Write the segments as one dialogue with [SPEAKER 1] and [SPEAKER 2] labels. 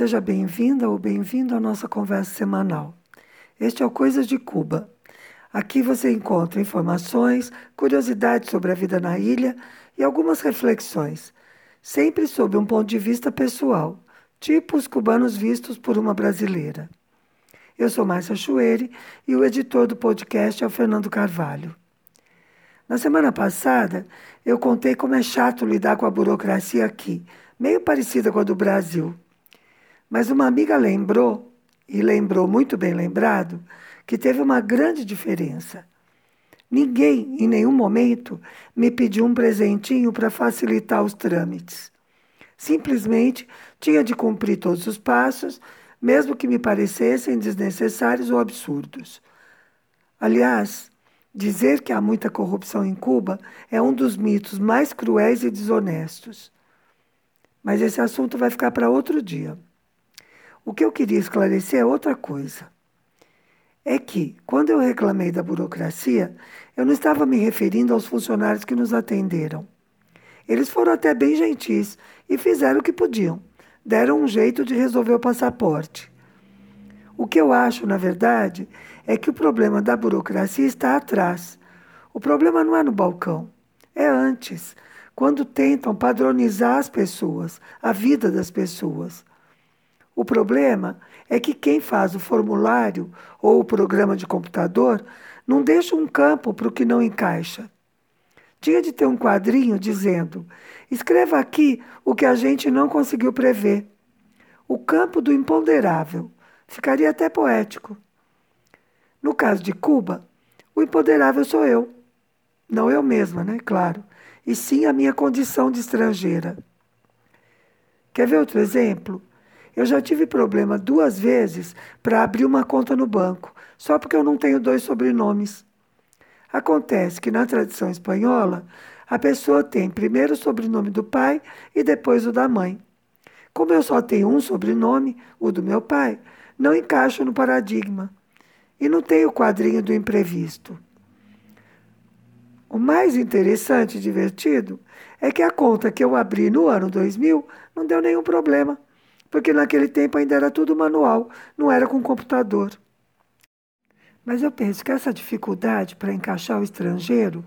[SPEAKER 1] Seja bem-vinda ou bem-vindo à nossa conversa semanal. Este é o Coisas de Cuba. Aqui você encontra informações, curiosidades sobre a vida na ilha e algumas reflexões, sempre sob um ponto de vista pessoal, tipo os cubanos vistos por uma brasileira. Eu sou Márcia Chueire e o editor do podcast é o Fernando Carvalho. Na semana passada, eu contei como é chato lidar com a burocracia aqui, meio parecida com a do Brasil. Mas uma amiga lembrou, e lembrou muito bem lembrado, que teve uma grande diferença. Ninguém, em nenhum momento, me pediu um presentinho para facilitar os trâmites. Simplesmente tinha de cumprir todos os passos, mesmo que me parecessem desnecessários ou absurdos. Aliás, dizer que há muita corrupção em Cuba é um dos mitos mais cruéis e desonestos. Mas esse assunto vai ficar para outro dia. O que eu queria esclarecer é outra coisa. É que, quando eu reclamei da burocracia, eu não estava me referindo aos funcionários que nos atenderam. Eles foram até bem gentis e fizeram o que podiam. Deram um jeito de resolver o passaporte. O que eu acho, na verdade, é que o problema da burocracia está atrás. O problema não é no balcão, é antes, quando tentam padronizar as pessoas, a vida das pessoas. O problema é que quem faz o formulário ou o programa de computador não deixa um campo para o que não encaixa. Tinha de ter um quadrinho dizendo: escreva aqui o que a gente não conseguiu prever. O campo do imponderável. Ficaria até poético. No caso de Cuba, o imponderável sou eu. Não eu mesma, né? Claro. E sim a minha condição de estrangeira. Quer ver outro exemplo? Eu já tive problema duas vezes para abrir uma conta no banco, só porque eu não tenho dois sobrenomes. Acontece que na tradição espanhola, a pessoa tem primeiro o sobrenome do pai e depois o da mãe. Como eu só tenho um sobrenome, o do meu pai, não encaixo no paradigma. E não tenho o quadrinho do imprevisto. O mais interessante e divertido é que a conta que eu abri no ano 2000 não deu nenhum problema porque naquele tempo ainda era tudo manual, não era com computador. Mas eu penso que essa dificuldade para encaixar o estrangeiro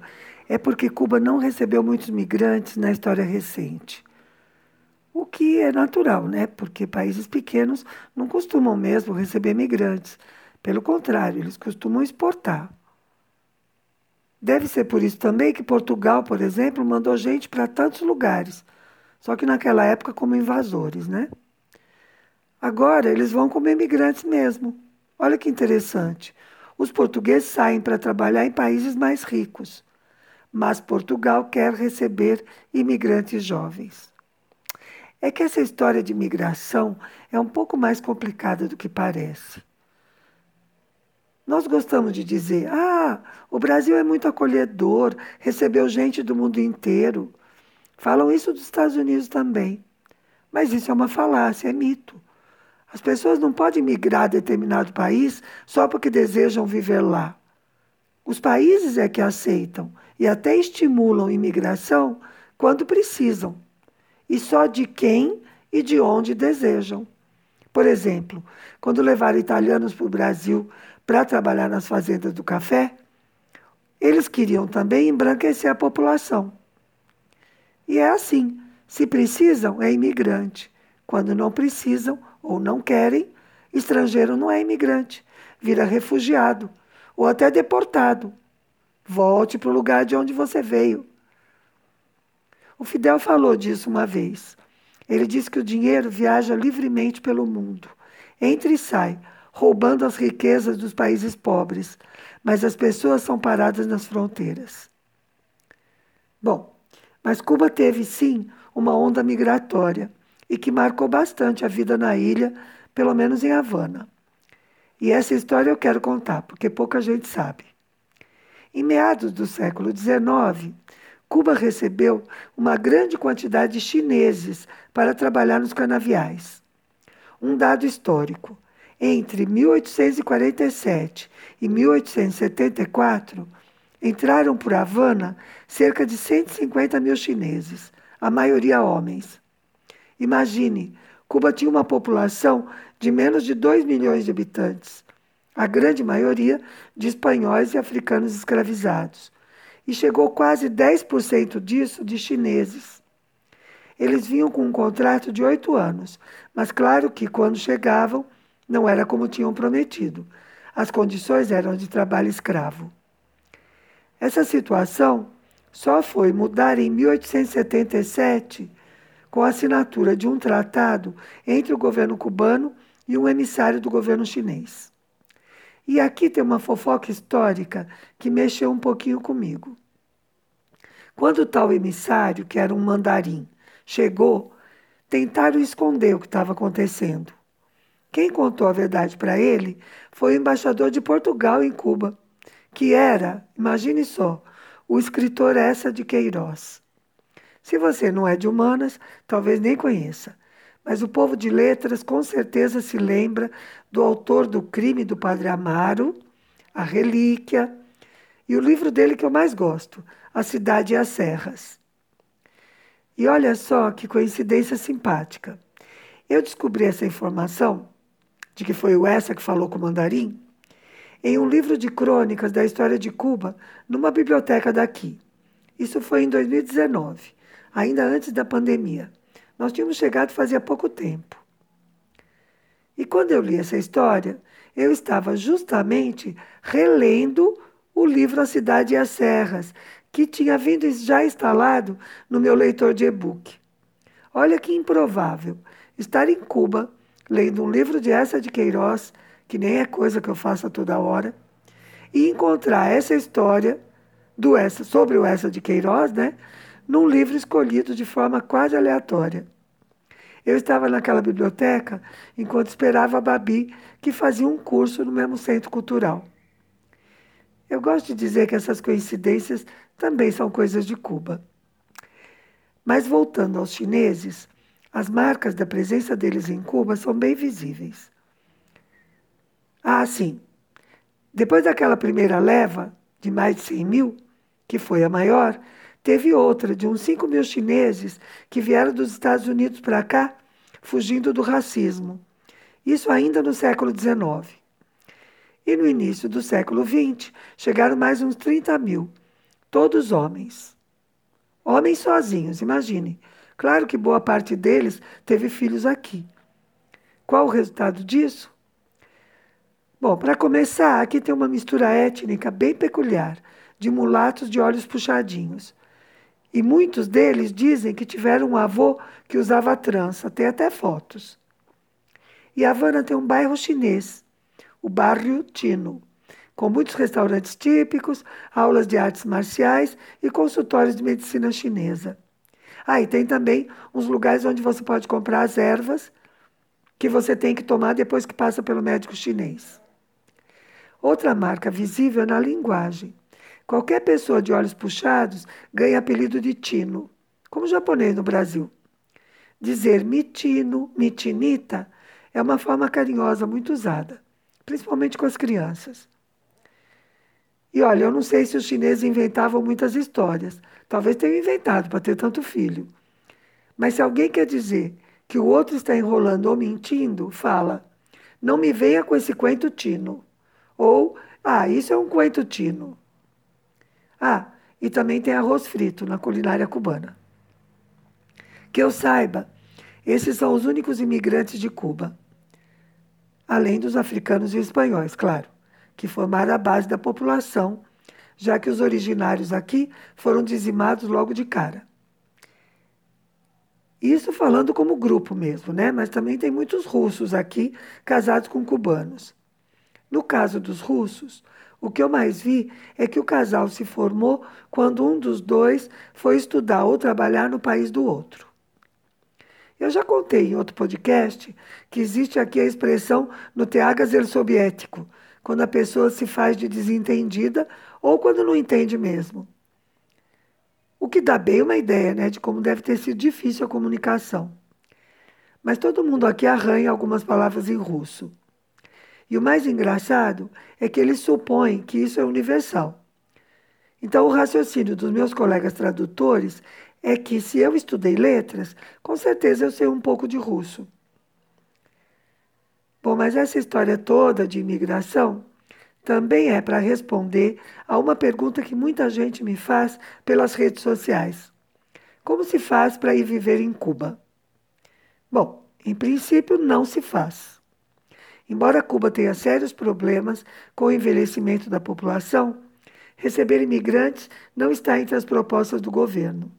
[SPEAKER 1] é porque Cuba não recebeu muitos migrantes na história recente. O que é natural, né? Porque países pequenos não costumam mesmo receber migrantes. Pelo contrário, eles costumam exportar. Deve ser por isso também que Portugal, por exemplo, mandou gente para tantos lugares, só que naquela época como invasores, né? Agora eles vão como imigrantes mesmo. Olha que interessante. Os portugueses saem para trabalhar em países mais ricos, mas Portugal quer receber imigrantes jovens. É que essa história de imigração é um pouco mais complicada do que parece. Nós gostamos de dizer: ah, o Brasil é muito acolhedor, recebeu gente do mundo inteiro. Falam isso dos Estados Unidos também. Mas isso é uma falácia, é mito. As pessoas não podem migrar a determinado país só porque desejam viver lá. Os países é que aceitam e até estimulam imigração quando precisam, e só de quem e de onde desejam. Por exemplo, quando levaram italianos para o Brasil para trabalhar nas fazendas do café, eles queriam também embranquecer a população. E é assim: se precisam, é imigrante. Quando não precisam, ou não querem, estrangeiro não é imigrante, vira refugiado ou até deportado. Volte para o lugar de onde você veio. O Fidel falou disso uma vez. Ele disse que o dinheiro viaja livremente pelo mundo, entra e sai, roubando as riquezas dos países pobres, mas as pessoas são paradas nas fronteiras. Bom, mas Cuba teve sim uma onda migratória e que marcou bastante a vida na ilha, pelo menos em Havana. E essa história eu quero contar, porque pouca gente sabe. Em meados do século XIX, Cuba recebeu uma grande quantidade de chineses para trabalhar nos canaviais. Um dado histórico: entre 1847 e 1874, entraram por Havana cerca de 150 mil chineses, a maioria homens. Imagine Cuba tinha uma população de menos de 2 milhões de habitantes, a grande maioria de espanhóis e africanos escravizados. E chegou quase 10% disso de chineses. Eles vinham com um contrato de oito anos, mas claro que quando chegavam não era como tinham prometido. As condições eram de trabalho escravo. Essa situação só foi mudar em 1877 com a assinatura de um tratado entre o governo cubano e um emissário do governo chinês. E aqui tem uma fofoca histórica que mexeu um pouquinho comigo. Quando tal emissário, que era um mandarim, chegou, tentaram esconder o que estava acontecendo. Quem contou a verdade para ele foi o embaixador de Portugal em Cuba, que era, imagine só, o escritor Essa de Queiroz. Se você não é de humanas, talvez nem conheça, mas o povo de letras com certeza se lembra do autor do Crime do Padre Amaro, A Relíquia, e o livro dele que eu mais gosto, A Cidade e as Serras. E olha só que coincidência simpática. Eu descobri essa informação, de que foi o Essa que falou com o mandarim, em um livro de crônicas da história de Cuba, numa biblioteca daqui. Isso foi em 2019, ainda antes da pandemia. Nós tínhamos chegado fazia pouco tempo. E quando eu li essa história, eu estava justamente relendo o livro A Cidade e as Serras, que tinha vindo já instalado no meu leitor de e-book. Olha que improvável estar em Cuba lendo um livro de Essa de Queiroz, que nem é coisa que eu faço a toda hora, e encontrar essa história do Essa, sobre o Essa de Queiroz, né, num livro escolhido de forma quase aleatória. Eu estava naquela biblioteca enquanto esperava a Babi, que fazia um curso no mesmo centro cultural. Eu gosto de dizer que essas coincidências também são coisas de Cuba. Mas voltando aos chineses, as marcas da presença deles em Cuba são bem visíveis. Ah, sim. Depois daquela primeira leva, de mais de 100 mil, que foi a maior, teve outra de uns 5 mil chineses que vieram dos Estados Unidos para cá, fugindo do racismo. Isso ainda no século XIX. E no início do século XX, chegaram mais uns 30 mil, todos homens. Homens sozinhos, imaginem. Claro que boa parte deles teve filhos aqui. Qual o resultado disso? Bom, para começar, aqui tem uma mistura étnica bem peculiar, de mulatos de olhos puxadinhos. E muitos deles dizem que tiveram um avô que usava trança, tem até fotos. E Havana tem um bairro chinês, o Barrio Tino, com muitos restaurantes típicos, aulas de artes marciais e consultórios de medicina chinesa. Ah, e tem também uns lugares onde você pode comprar as ervas que você tem que tomar depois que passa pelo médico chinês. Outra marca visível é na linguagem. Qualquer pessoa de olhos puxados ganha apelido de tino, como japonês no Brasil. Dizer mitino, mitinita é uma forma carinhosa muito usada principalmente com as crianças. E olha, eu não sei se os chineses inventavam muitas histórias. Talvez tenham inventado para ter tanto filho. Mas se alguém quer dizer que o outro está enrolando ou mentindo, fala: não me venha com esse cuento tino. Ou, ah, isso é um cuento tino. Ah, e também tem arroz frito na culinária cubana. Que eu saiba, esses são os únicos imigrantes de Cuba além dos africanos e espanhóis, claro, que formaram a base da população, já que os originários aqui foram dizimados logo de cara. Isso falando como grupo mesmo, né? Mas também tem muitos russos aqui casados com cubanos. No caso dos russos, o que eu mais vi é que o casal se formou quando um dos dois foi estudar ou trabalhar no país do outro. Eu já contei em outro podcast que existe aqui a expressão no teagazer soviético, quando a pessoa se faz de desentendida ou quando não entende mesmo. O que dá bem uma ideia né, de como deve ter sido difícil a comunicação. Mas todo mundo aqui arranha algumas palavras em russo. E o mais engraçado é que eles supõem que isso é universal. Então, o raciocínio dos meus colegas tradutores é que se eu estudei letras, com certeza eu sei um pouco de russo. Bom, mas essa história toda de imigração também é para responder a uma pergunta que muita gente me faz pelas redes sociais. Como se faz para ir viver em Cuba? Bom, em princípio não se faz. Embora Cuba tenha sérios problemas com o envelhecimento da população, receber imigrantes não está entre as propostas do governo.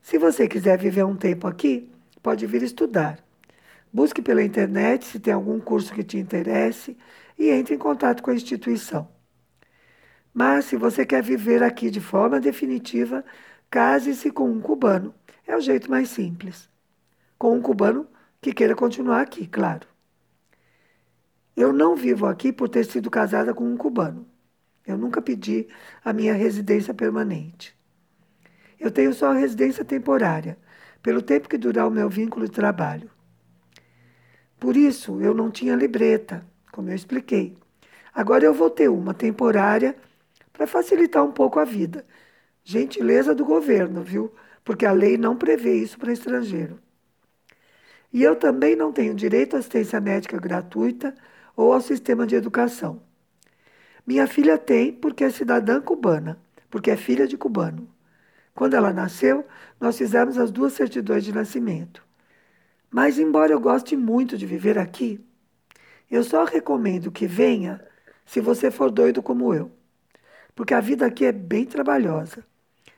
[SPEAKER 1] Se você quiser viver um tempo aqui, pode vir estudar. Busque pela internet se tem algum curso que te interesse e entre em contato com a instituição. Mas se você quer viver aqui de forma definitiva, case-se com um cubano. É o jeito mais simples. Com um cubano que queira continuar aqui, claro. Eu não vivo aqui por ter sido casada com um cubano. Eu nunca pedi a minha residência permanente. Eu tenho só a residência temporária, pelo tempo que durar o meu vínculo de trabalho. Por isso, eu não tinha libreta, como eu expliquei. Agora eu vou ter uma temporária para facilitar um pouco a vida. Gentileza do governo, viu? Porque a lei não prevê isso para estrangeiro. E eu também não tenho direito à assistência médica gratuita ou ao sistema de educação. Minha filha tem porque é cidadã cubana, porque é filha de cubano. Quando ela nasceu, nós fizemos as duas certidões de nascimento. Mas, embora eu goste muito de viver aqui, eu só recomendo que venha se você for doido como eu. Porque a vida aqui é bem trabalhosa.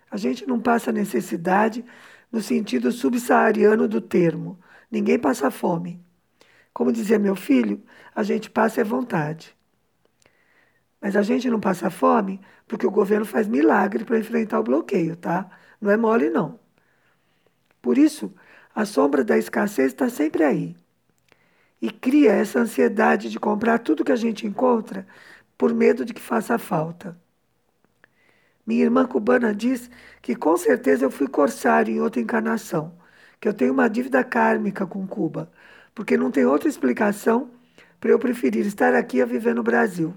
[SPEAKER 1] A gente não passa necessidade no sentido subsaariano do termo. Ninguém passa fome. Como dizia meu filho, a gente passa é vontade. Mas a gente não passa fome porque o governo faz milagre para enfrentar o bloqueio, tá? Não é mole, não. Por isso, a sombra da escassez está sempre aí. E cria essa ansiedade de comprar tudo que a gente encontra por medo de que faça falta. Minha irmã cubana diz que com certeza eu fui corsário em outra encarnação, que eu tenho uma dívida kármica com Cuba, porque não tem outra explicação para eu preferir estar aqui a viver no Brasil.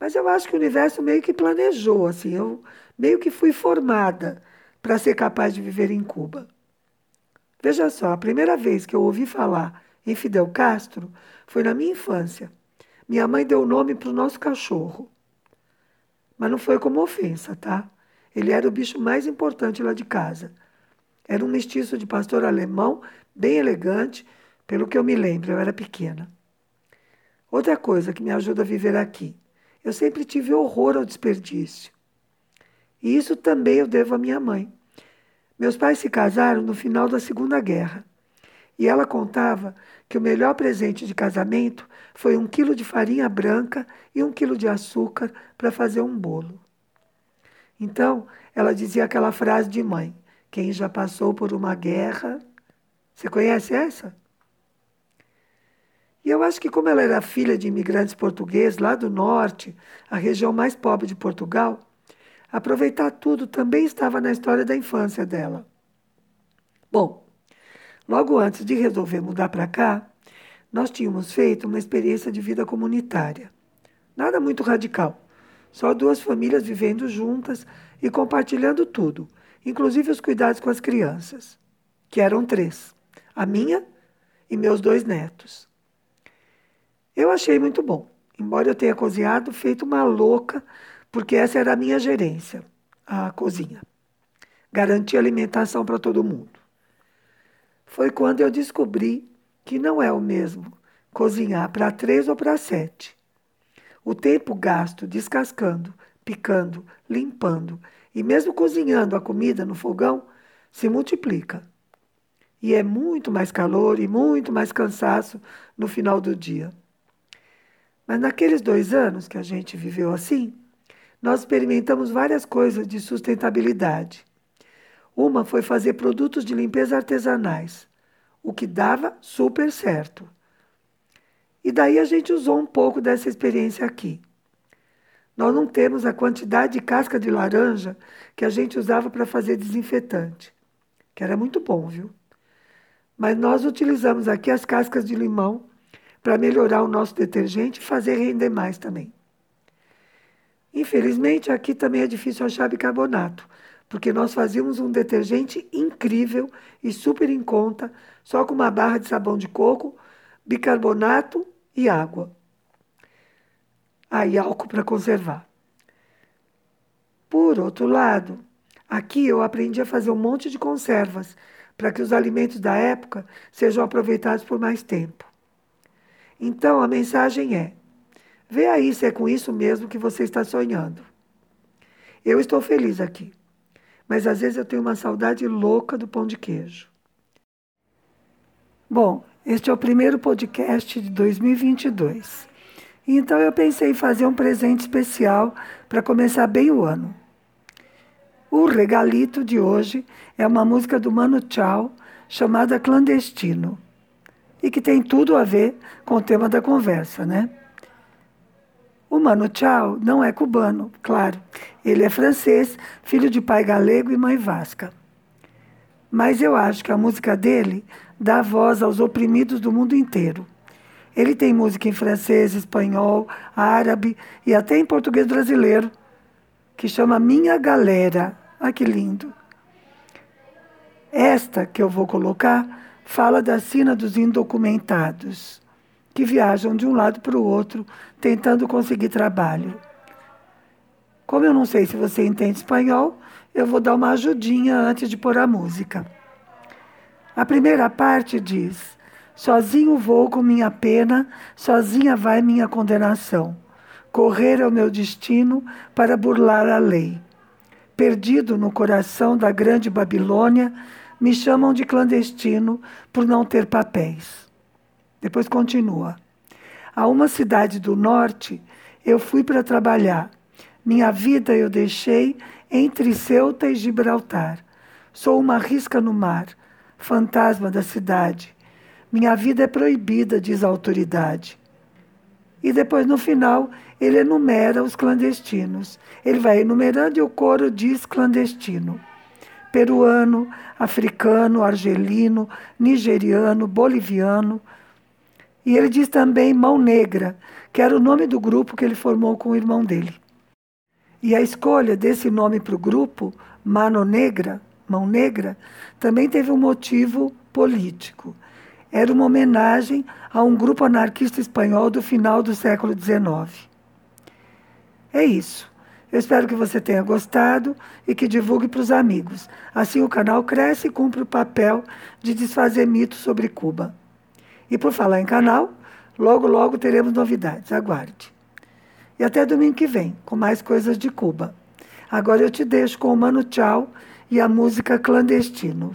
[SPEAKER 1] Mas eu acho que o universo meio que planejou, assim, eu meio que fui formada para ser capaz de viver em Cuba. Veja só, a primeira vez que eu ouvi falar em Fidel Castro foi na minha infância. Minha mãe deu o nome para o nosso cachorro. Mas não foi como ofensa, tá? Ele era o bicho mais importante lá de casa. Era um mestiço de pastor alemão, bem elegante, pelo que eu me lembro, eu era pequena. Outra coisa que me ajuda a viver aqui. Eu sempre tive horror ao desperdício. E isso também eu devo à minha mãe. Meus pais se casaram no final da Segunda Guerra. E ela contava que o melhor presente de casamento foi um quilo de farinha branca e um quilo de açúcar para fazer um bolo. Então, ela dizia aquela frase de mãe: quem já passou por uma guerra. Você conhece essa? E eu acho que, como ela era filha de imigrantes portugueses lá do norte, a região mais pobre de Portugal, Aproveitar tudo também estava na história da infância dela. Bom, logo antes de resolver mudar para cá, nós tínhamos feito uma experiência de vida comunitária. Nada muito radical, só duas famílias vivendo juntas e compartilhando tudo, inclusive os cuidados com as crianças, que eram três: a minha e meus dois netos. Eu achei muito bom, embora eu tenha cozinhado feito uma louca porque essa era a minha gerência, a cozinha. Garantir alimentação para todo mundo. Foi quando eu descobri que não é o mesmo cozinhar para três ou para sete. O tempo gasto descascando, picando, limpando e mesmo cozinhando a comida no fogão se multiplica. E é muito mais calor e muito mais cansaço no final do dia. Mas naqueles dois anos que a gente viveu assim, nós experimentamos várias coisas de sustentabilidade. Uma foi fazer produtos de limpeza artesanais, o que dava super certo. E daí a gente usou um pouco dessa experiência aqui. Nós não temos a quantidade de casca de laranja que a gente usava para fazer desinfetante, que era muito bom, viu? Mas nós utilizamos aqui as cascas de limão para melhorar o nosso detergente e fazer render mais também. Infelizmente, aqui também é difícil achar bicarbonato, porque nós fazíamos um detergente incrível e super em conta, só com uma barra de sabão de coco, bicarbonato e água. Aí ah, álcool para conservar. Por outro lado, aqui eu aprendi a fazer um monte de conservas para que os alimentos da época sejam aproveitados por mais tempo. Então a mensagem é: vê aí se é com isso mesmo que você está sonhando. Eu estou feliz aqui mas às vezes eu tenho uma saudade louca do pão de queijo. Bom, este é o primeiro podcast de 2022. Então eu pensei em fazer um presente especial para começar bem o ano. O regalito de hoje é uma música do Mano Chao chamada Clandestino e que tem tudo a ver com o tema da conversa, né? O Mano Chao não é cubano, claro. Ele é francês, filho de pai galego e mãe vasca. Mas eu acho que a música dele dá voz aos oprimidos do mundo inteiro. Ele tem música em francês, espanhol, árabe e até em português brasileiro, que chama Minha Galera. Ah, que lindo! Esta que eu vou colocar fala da sina dos indocumentados que viajam de um lado para o outro tentando conseguir trabalho. Como eu não sei se você entende espanhol, eu vou dar uma ajudinha antes de pôr a música. A primeira parte diz: Sozinho vou com minha pena, sozinha vai minha condenação. Correr é o meu destino para burlar a lei. Perdido no coração da grande Babilônia, me chamam de clandestino por não ter papéis. Depois continua. A uma cidade do norte eu fui para trabalhar. Minha vida eu deixei entre Ceuta e Gibraltar. Sou uma risca no mar, fantasma da cidade. Minha vida é proibida, diz a autoridade. E depois, no final, ele enumera os clandestinos. Ele vai enumerando e o coro diz clandestino. Peruano, africano, argelino, nigeriano, boliviano, e ele diz também Mão Negra, que era o nome do grupo que ele formou com o irmão dele. E a escolha desse nome para o grupo, Mano Negra, Mão Negra, também teve um motivo político. Era uma homenagem a um grupo anarquista espanhol do final do século XIX. É isso. Eu espero que você tenha gostado e que divulgue para os amigos. Assim o canal cresce e cumpre o papel de desfazer mitos sobre Cuba. E por falar em canal, logo, logo teremos novidades. Aguarde. E até domingo que vem, com mais coisas de Cuba. Agora eu te deixo com o Mano Tchau e a música Clandestino.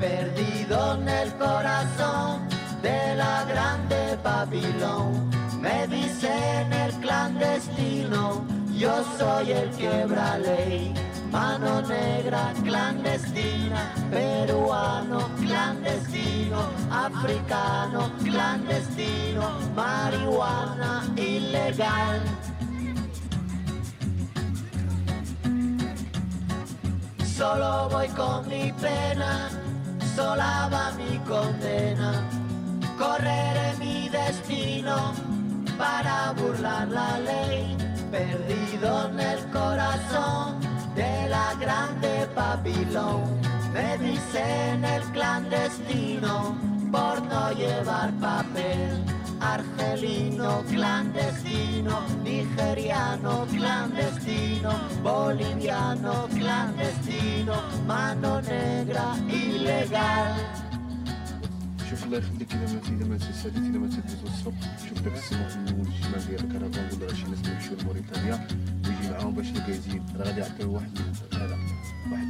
[SPEAKER 2] perdido en el corazón de la grande Babilón. Me dicen el clandestino, yo soy el quiebra ley. Mano negra clandestina, peruano clandestino, africano clandestino, marihuana ilegal. Solo voy con mi pena, sola va mi condena, correré mi destino para burlar la ley, perdido en el corazón de la grande Babilón. Me dicen el clandestino, por no llevar papel. Argelino clandestino, nigeriano clandestino, boliviano clandestino, mano negra ilegal.
[SPEAKER 3] شوف الله يخليك اذا ما اذا ما تساليت اذا ما تدوز الصبح شوف داك السيمون في الأول الشمال ديال الكرفان ولا شي ناس يمشيو لموريتانيا ويجي معاهم باش يلقى يزيد راه غادي يعطيو واحد هذا واحد